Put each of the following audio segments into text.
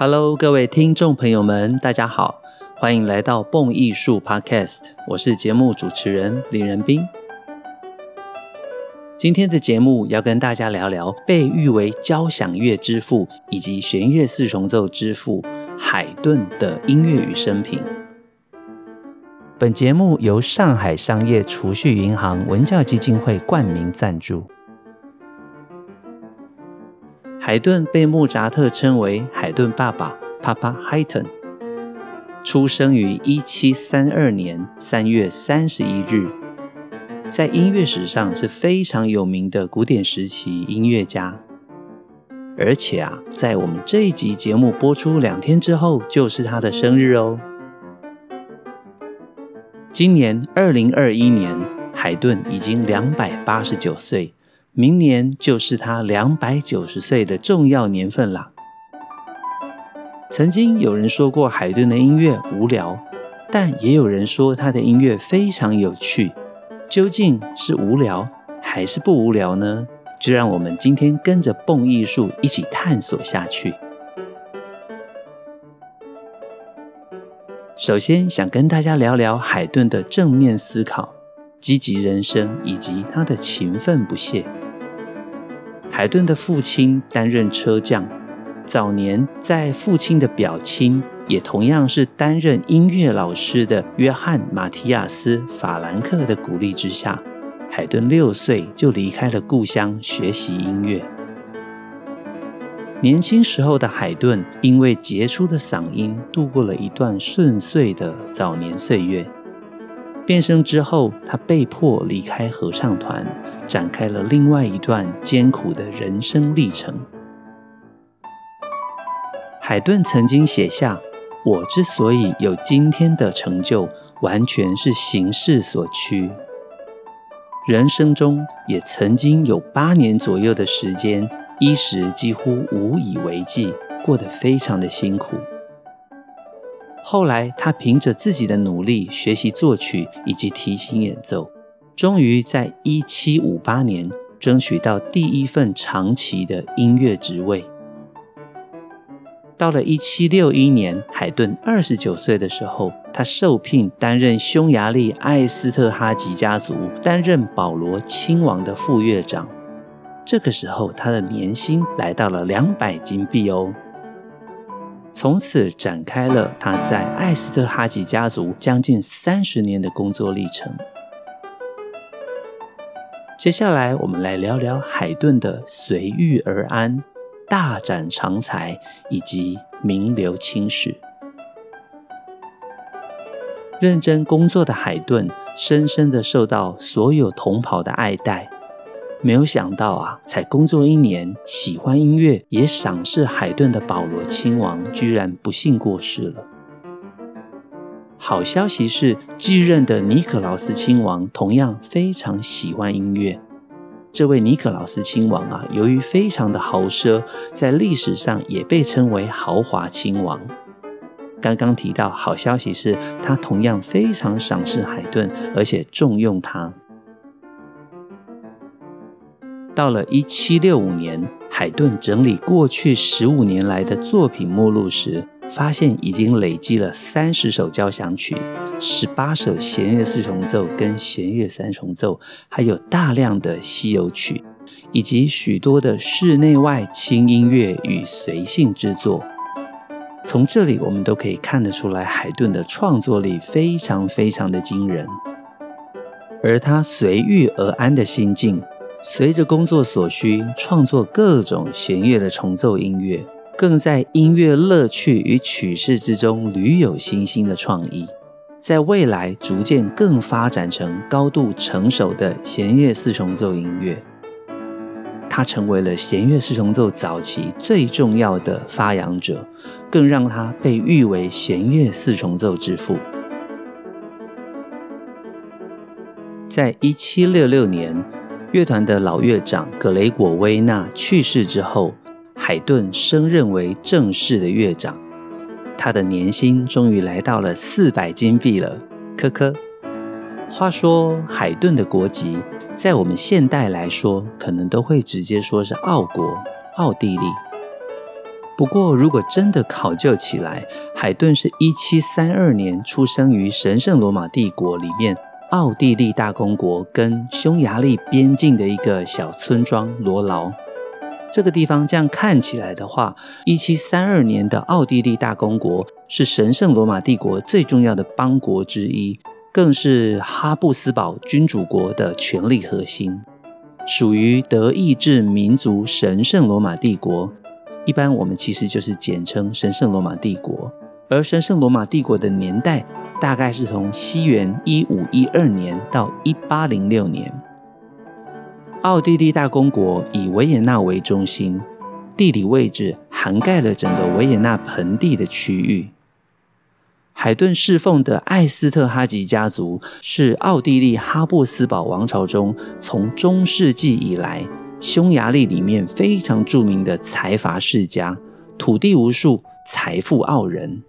Hello，各位听众朋友们，大家好，欢迎来到蹦艺术 Podcast，我是节目主持人林仁斌。今天的节目要跟大家聊聊被誉为交响乐之父以及弦乐四重奏之父海顿的音乐与生平。本节目由上海商业储蓄银行文教基金会冠名赞助。海顿被莫扎特称为海顿爸爸 （Papa Haydn），出生于一七三二年三月三十一日，在音乐史上是非常有名的古典时期音乐家。而且啊，在我们这一集节目播出两天之后，就是他的生日哦。今年二零二一年，海顿已经两百八十九岁。明年就是他两百九十岁的重要年份了。曾经有人说过海顿的音乐无聊，但也有人说他的音乐非常有趣。究竟是无聊还是不无聊呢？就让我们今天跟着蹦艺术一起探索下去。首先想跟大家聊聊海顿的正面思考、积极人生以及他的勤奋不懈。海顿的父亲担任车匠，早年在父亲的表亲，也同样是担任音乐老师的约翰·马提亚斯·法兰克的鼓励之下，海顿六岁就离开了故乡学习音乐。年轻时候的海顿，因为杰出的嗓音，度过了一段顺遂的早年岁月。变声之后，他被迫离开合唱团，展开了另外一段艰苦的人生历程。海顿曾经写下：“我之所以有今天的成就，完全是形势所趋。”人生中也曾经有八年左右的时间，衣食几乎无以为继，过得非常的辛苦。后来，他凭着自己的努力学习作曲以及提琴演奏，终于在一七五八年争取到第一份长期的音乐职位。到了一七六一年，海顿二十九岁的时候，他受聘担任匈牙利艾斯特哈吉家族，担任保罗亲王的副乐长。这个时候，他的年薪来到了两百金币哦。从此展开了他在艾斯特哈吉家族将近三十年的工作历程。接下来，我们来聊聊海顿的随遇而安、大展长才以及名留青史。认真工作的海顿，深深的受到所有同袍的爱戴。没有想到啊，才工作一年，喜欢音乐也赏识海顿的保罗亲王居然不幸过世了。好消息是，继任的尼可劳斯亲王同样非常喜欢音乐。这位尼可劳斯亲王啊，由于非常的豪奢，在历史上也被称为豪华亲王。刚刚提到，好消息是他同样非常赏识海顿，而且重用他。到了一七六五年，海顿整理过去十五年来的作品目录时，发现已经累积了三十首交响曲、十八首弦乐四重奏跟弦乐三重奏，还有大量的西游曲，以及许多的室内外轻音乐与随性之作。从这里我们都可以看得出来，海顿的创作力非常非常的惊人，而他随遇而安的心境。随着工作所需，创作各种弦乐的重奏音乐，更在音乐乐趣与曲式之中屡有新兴的创意，在未来逐渐更发展成高度成熟的弦乐四重奏音乐。他成为了弦乐四重奏早期最重要的发扬者，更让他被誉为弦乐四重奏之父。在一七六六年，乐团的老乐长格雷果·威纳去世之后，海顿升任为正式的乐长，他的年薪终于来到了四百金币了。科科，话说海顿的国籍，在我们现代来说，可能都会直接说是奥国、奥地利。不过，如果真的考究起来，海顿是一七三二年出生于神圣罗马帝国里面奥地利大公国跟匈牙利边境的一个小村庄罗劳。这个地方这样看起来的话，一七三二年的奥地利大公国是神圣罗马帝国最重要的邦国之一，更是哈布斯堡君主国的权力核心，属于德意志民族神圣罗马帝国。一般我们其实就是简称神圣罗马帝国。而神圣罗马帝国的年代大概是从西元一五一二年到一八零六年。奥地利大公国以维也纳为中心，地理位置涵盖了整个维也纳盆地的区域。海顿侍奉的艾斯特哈吉家族是奥地利哈布斯堡王朝中从中世纪以来匈牙利里面非常著名的财阀世家，土地无数，财富傲人。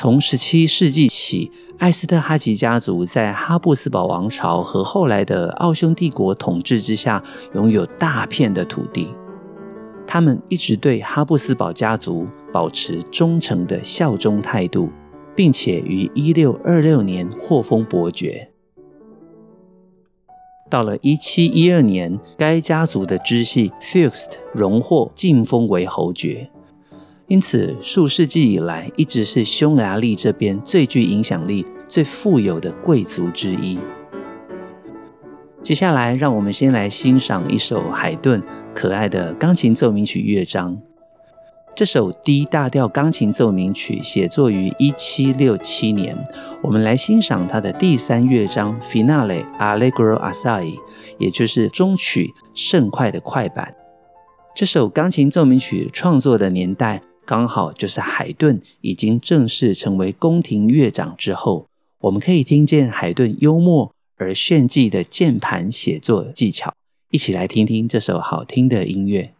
从十七世纪起，艾斯特哈吉家族在哈布斯堡王朝和后来的奥匈帝国统治之下，拥有大片的土地。他们一直对哈布斯堡家族保持忠诚的效忠态度，并且于一六二六年获封伯爵。到了一七一二年，该家族的支系 Fürst 荣获晋封为侯爵。因此，数世纪以来一直是匈牙利这边最具影响力、最富有的贵族之一。接下来，让我们先来欣赏一首海顿可爱的钢琴奏鸣曲乐章。这首 D 大调钢琴奏鸣曲写作于一七六七年。我们来欣赏它的第三乐章 Finale Allegro assai，也就是终曲盛快的快板。这首钢琴奏鸣曲创作的年代，刚好就是海顿已经正式成为宫廷乐长之后，我们可以听见海顿幽默而炫技的键盘写作技巧。一起来听听这首好听的音乐。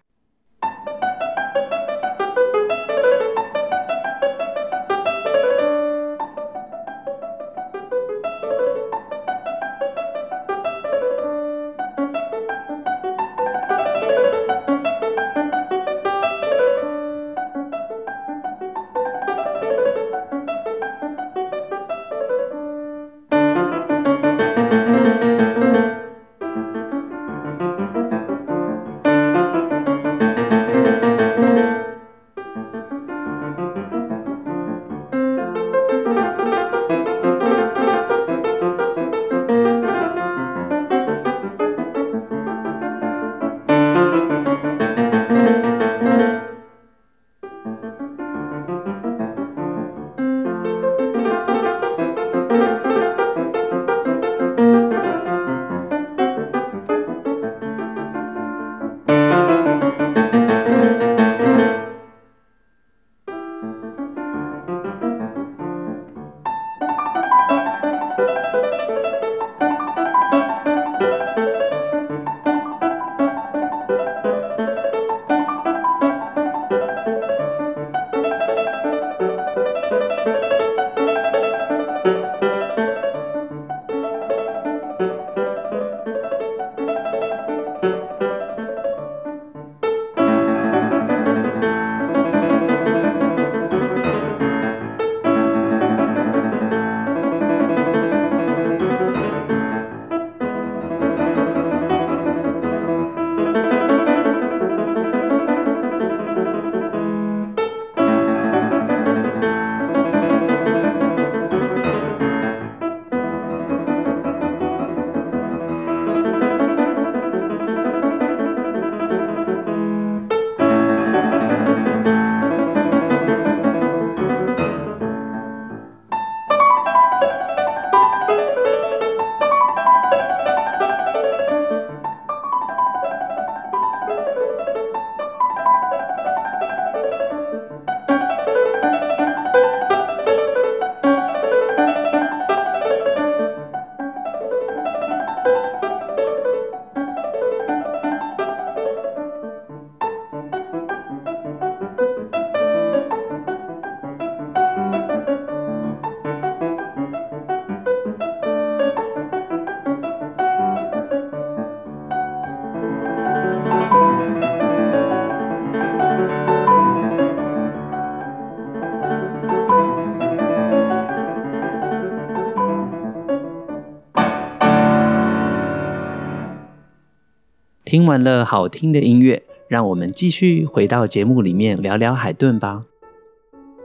听完了好听的音乐，让我们继续回到节目里面聊聊海顿吧。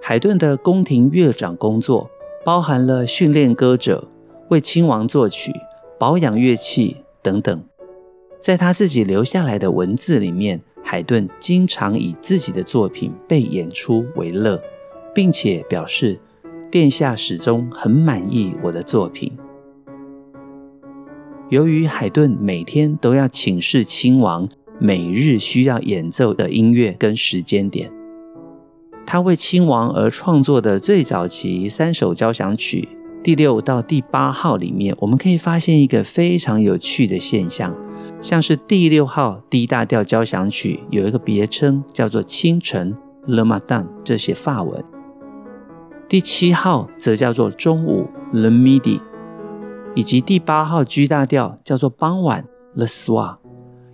海顿的宫廷乐长工作包含了训练歌者、为亲王作曲、保养乐器等等。在他自己留下来的文字里面，海顿经常以自己的作品被演出为乐，并且表示殿下始终很满意我的作品。由于海顿每天都要请示亲王每日需要演奏的音乐跟时间点，他为亲王而创作的最早期三首交响曲第六到第八号里面，我们可以发现一个非常有趣的现象，像是第六号 D 大调交响曲有一个别称叫做清晨 Le Matin，这些法文；第七号则叫做中午 Le Midi。以及第八号 G 大调叫做傍晚，Le Swa，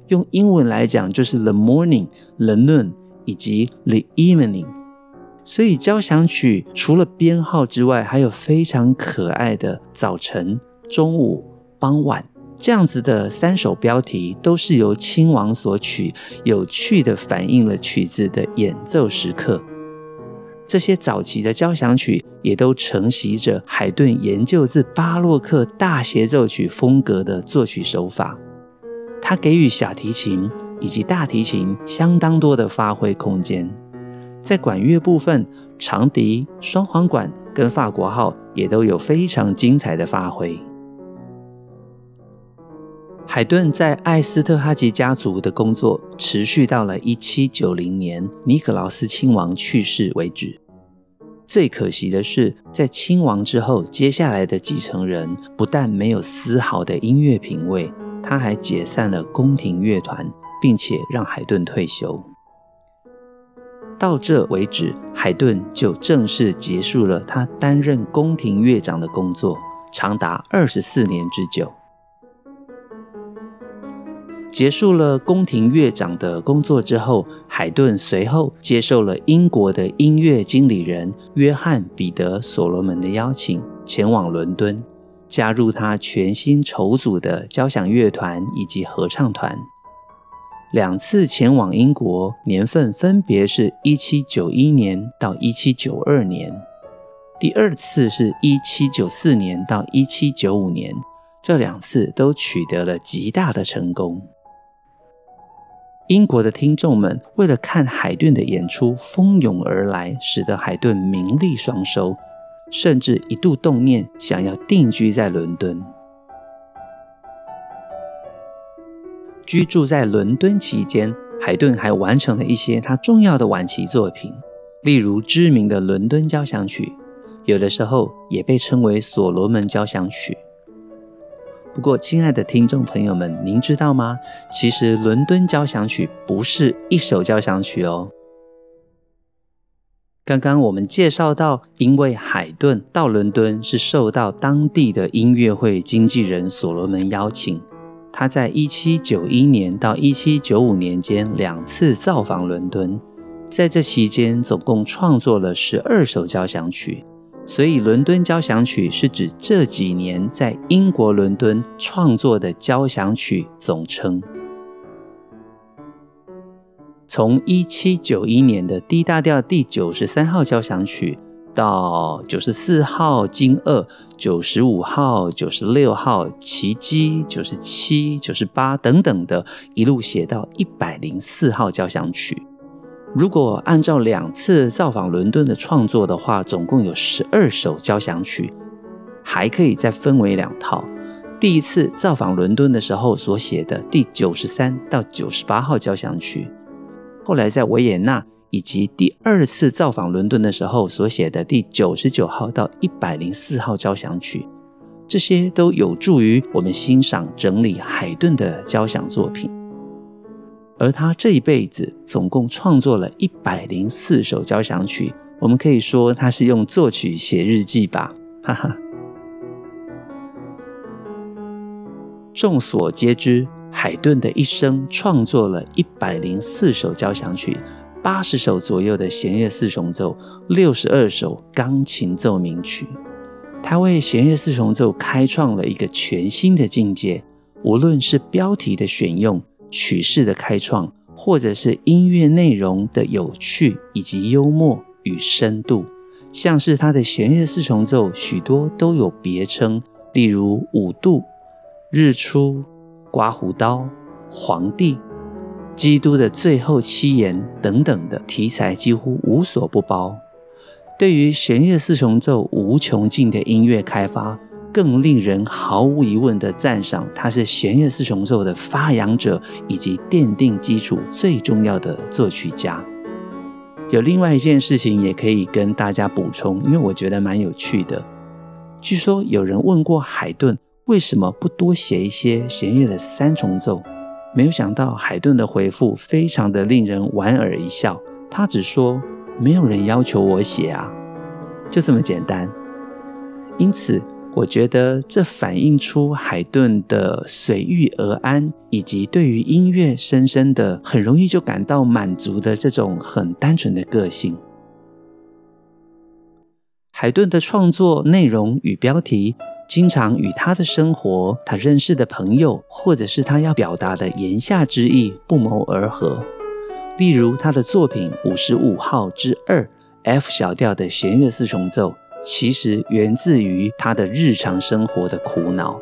用英文来讲就是 The Morning、The Noon 以及 The Evening。所以交响曲除了编号之外，还有非常可爱的早晨、中午、傍晚这样子的三首标题，都是由亲王所取，有趣的反映了曲子的演奏时刻。这些早期的交响曲也都承袭着海顿研究自巴洛克大协奏曲风格的作曲手法，他给予小提琴以及大提琴相当多的发挥空间。在管乐部分，长笛、双簧管跟法国号也都有非常精彩的发挥。海顿在艾斯特哈吉家族的工作持续到了一七九零年尼可劳斯亲王去世为止。最可惜的是，在亲王之后，接下来的继承人不但没有丝毫的音乐品味，他还解散了宫廷乐团，并且让海顿退休。到这为止，海顿就正式结束了他担任宫廷乐长的工作，长达二十四年之久。结束了宫廷乐长的工作之后，海顿随后接受了英国的音乐经理人约翰·彼得·所罗门的邀请，前往伦敦，加入他全新筹组的交响乐团以及合唱团。两次前往英国，年份分别是一七九一年到一七九二年，第二次是一七九四年到一七九五年，这两次都取得了极大的成功。英国的听众们为了看海顿的演出蜂拥而来，使得海顿名利双收，甚至一度动念想要定居在伦敦。居住在伦敦期间，海顿还完成了一些他重要的晚期作品，例如知名的《伦敦交响曲》，有的时候也被称为《所罗门交响曲》。不过，亲爱的听众朋友们，您知道吗？其实《伦敦交响曲》不是一首交响曲哦。刚刚我们介绍到，因为海顿到伦敦是受到当地的音乐会经纪人所罗门邀请，他在一七九一年到一七九五年间两次造访伦敦，在这期间总共创作了十二首交响曲。所以，伦敦交响曲是指这几年在英国伦敦创作的交响曲总称。从一七九一年的 D 大调第九十三号交响曲，到九十四号惊愕、九十五号、九十六号奇迹、九十七、九十八等等的，一路写到一百零四号交响曲。如果按照两次造访伦敦的创作的话，总共有十二首交响曲，还可以再分为两套。第一次造访伦敦的时候所写的第九十三到九十八号交响曲，后来在维也纳以及第二次造访伦敦的时候所写的第九十九号到一百零四号交响曲，这些都有助于我们欣赏整理海顿的交响作品。而他这一辈子总共创作了一百零四首交响曲，我们可以说他是用作曲写日记吧，哈哈。众所皆知，海顿的一生创作了一百零四首交响曲，八十首左右的弦乐四重奏，六十二首钢琴奏鸣曲。他为弦乐四重奏开创了一个全新的境界，无论是标题的选用。曲式的开创，或者是音乐内容的有趣以及幽默与深度。像是他的弦乐四重奏，许多都有别称，例如五度、日出、刮胡刀、皇帝、基督的最后七言等等的题材，几乎无所不包。对于弦乐四重奏无穷尽的音乐开发，更令人毫无疑问的赞赏，他是弦乐四重奏的发扬者以及奠定基础最重要的作曲家。有另外一件事情也可以跟大家补充，因为我觉得蛮有趣的。据说有人问过海顿为什么不多写一些弦乐的三重奏，没有想到海顿的回复非常的令人莞尔一笑，他只说。没有人要求我写啊，就这么简单。因此，我觉得这反映出海顿的随遇而安，以及对于音乐深深的、很容易就感到满足的这种很单纯的个性。海顿的创作内容与标题，经常与他的生活、他认识的朋友，或者是他要表达的言下之意不谋而合。例如，他的作品五十五号之二 F 小调的弦乐四重奏，其实源自于他的日常生活的苦恼。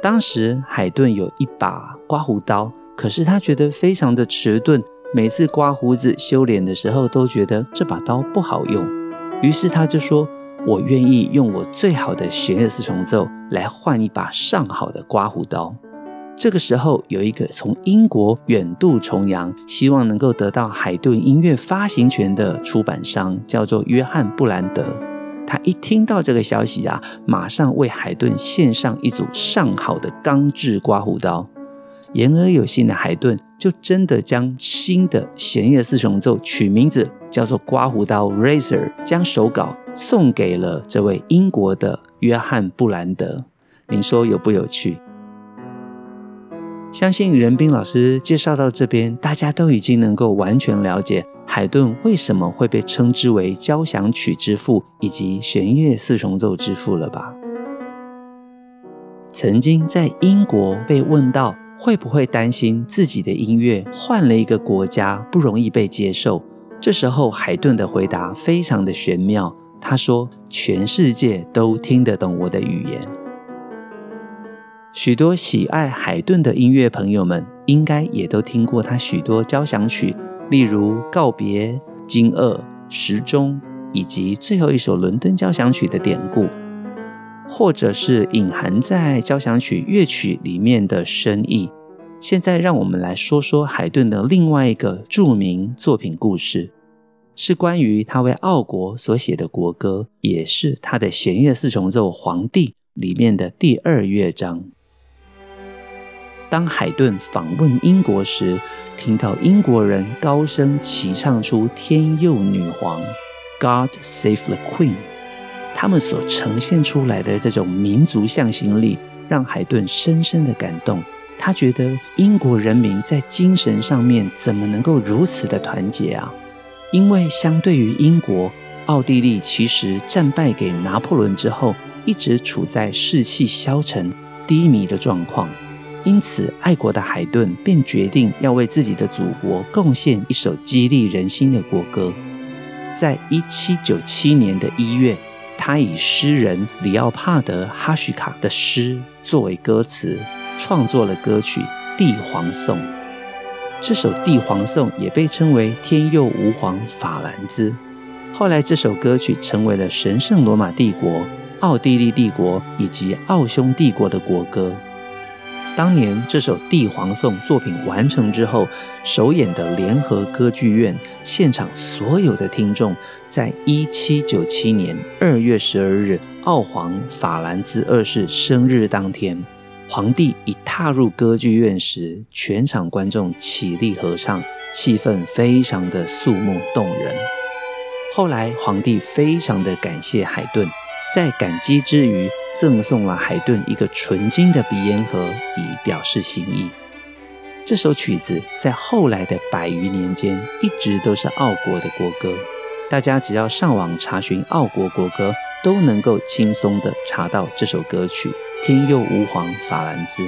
当时海顿有一把刮胡刀，可是他觉得非常的迟钝，每次刮胡子、修脸的时候都觉得这把刀不好用。于是他就说：“我愿意用我最好的弦乐四重奏来换一把上好的刮胡刀。”这个时候，有一个从英国远渡重洋，希望能够得到海顿音乐发行权的出版商，叫做约翰布兰德。他一听到这个消息啊，马上为海顿献上一组上好的钢制刮胡刀。言而有信的海顿就真的将新的弦乐四重奏取名字叫做刮胡刀 （Razor），将手稿送给了这位英国的约翰布兰德。您说有不有趣？相信任斌老师介绍到这边，大家都已经能够完全了解海顿为什么会被称之为交响曲之父以及弦乐四重奏之父了吧？曾经在英国被问到会不会担心自己的音乐换了一个国家不容易被接受，这时候海顿的回答非常的玄妙，他说：“全世界都听得懂我的语言。”许多喜爱海顿的音乐朋友们，应该也都听过他许多交响曲，例如《告别》、《惊愕》、《时钟》，以及最后一首伦敦交响曲的典故，或者是隐含在交响曲乐曲里面的深意。现在，让我们来说说海顿的另外一个著名作品故事，是关于他为奥国所写的国歌，也是他的弦乐四重奏《皇帝》里面的第二乐章。当海顿访问英国时，听到英国人高声齐唱出“天佑女皇 ”（God Save the Queen），他们所呈现出来的这种民族向心力，让海顿深深的感动。他觉得英国人民在精神上面怎么能够如此的团结啊？因为相对于英国，奥地利其实战败给拿破仑之后，一直处在士气消沉、低迷的状况。因此，爱国的海顿便决定要为自己的祖国贡献一首激励人心的国歌。在一七九七年的一月，他以诗人里奥帕德·哈许卡的诗作为歌词，创作了歌曲《帝皇颂》。这首《帝皇颂》也被称为“天佑吾皇法兰兹”。后来，这首歌曲成为了神圣罗马帝国、奥地利帝国以及奥匈帝国的国歌。当年这首《帝皇颂》作品完成之后，首演的联合歌剧院现场所有的听众，在一七九七年二月十二日，奥皇法兰兹二世生日当天，皇帝一踏入歌剧院时，全场观众起立合唱，气氛非常的肃穆动人。后来，皇帝非常的感谢海顿，在感激之余，赠送了海顿一个纯金的鼻烟盒，以表示心意。这首曲子在后来的百余年间，一直都是奥国的国歌。大家只要上网查询奥国国歌，都能够轻松地查到这首歌曲《天佑吾皇法兰兹》。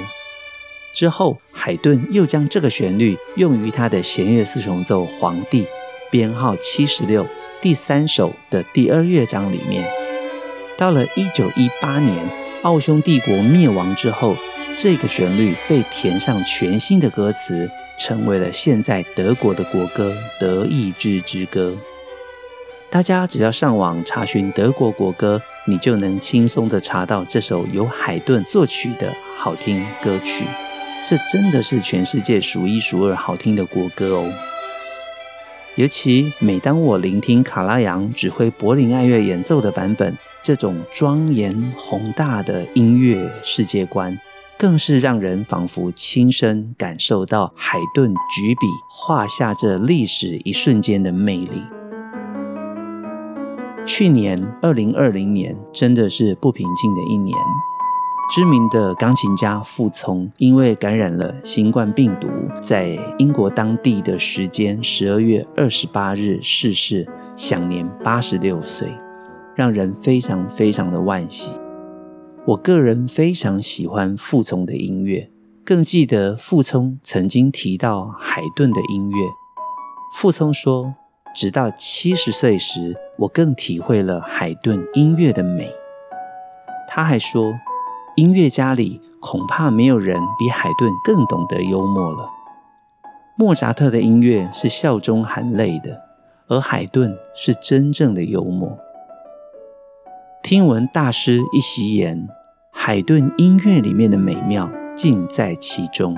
之后，海顿又将这个旋律用于他的弦乐四重奏《皇帝》编号七十六第三首的第二乐章里面。到了一九一八年，奥匈帝国灭亡之后，这个旋律被填上全新的歌词，成为了现在德国的国歌《德意志之歌》。大家只要上网查询德国国歌，你就能轻松地查到这首由海顿作曲的好听歌曲。这真的是全世界数一数二好听的国歌哦！尤其每当我聆听卡拉扬指挥柏林爱乐演奏的版本，这种庄严宏大的音乐世界观，更是让人仿佛亲身感受到海顿举笔画下这历史一瞬间的魅力。去年二零二零年真的是不平静的一年。知名的钢琴家傅聪因为感染了新冠病毒，在英国当地的时间十二月二十八日逝世，享年八十六岁，让人非常非常的惋惜。我个人非常喜欢傅聪的音乐，更记得傅聪曾经提到海顿的音乐。傅聪说：“直到七十岁时，我更体会了海顿音乐的美。”他还说。音乐家里恐怕没有人比海顿更懂得幽默了。莫扎特的音乐是笑中含泪的，而海顿是真正的幽默。听闻大师一席言，海顿音乐里面的美妙尽在其中。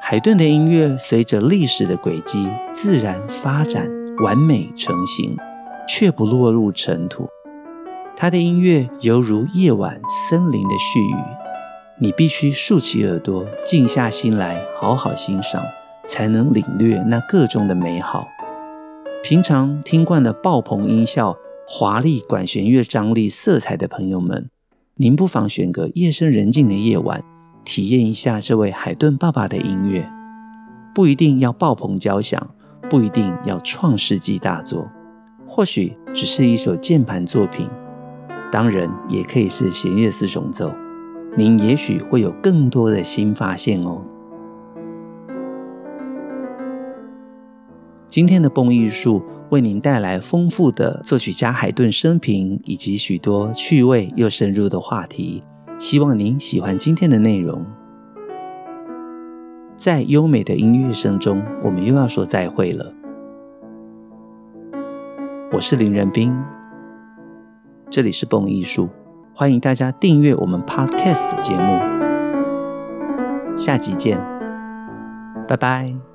海顿的音乐随着历史的轨迹自然发展，完美成型，却不落入尘土。他的音乐犹如夜晚森林的絮语，你必须竖起耳朵，静下心来，好好欣赏，才能领略那个中的美好。平常听惯了爆棚音效、华丽管弦乐张力、色彩的朋友们，您不妨选个夜深人静的夜晚，体验一下这位海顿爸爸的音乐。不一定要爆棚交响，不一定要创世纪大作，或许只是一首键盘作品。当然，也可以是弦乐四重奏，您也许会有更多的新发现哦。今天的蹦艺术为您带来丰富的作曲家海顿生平以及许多趣味又深入的话题，希望您喜欢今天的内容。在优美的音乐声中，我们又要说再会了。我是林仁斌。这里是蹦艺术，欢迎大家订阅我们 Podcast 节目，下集见，拜拜。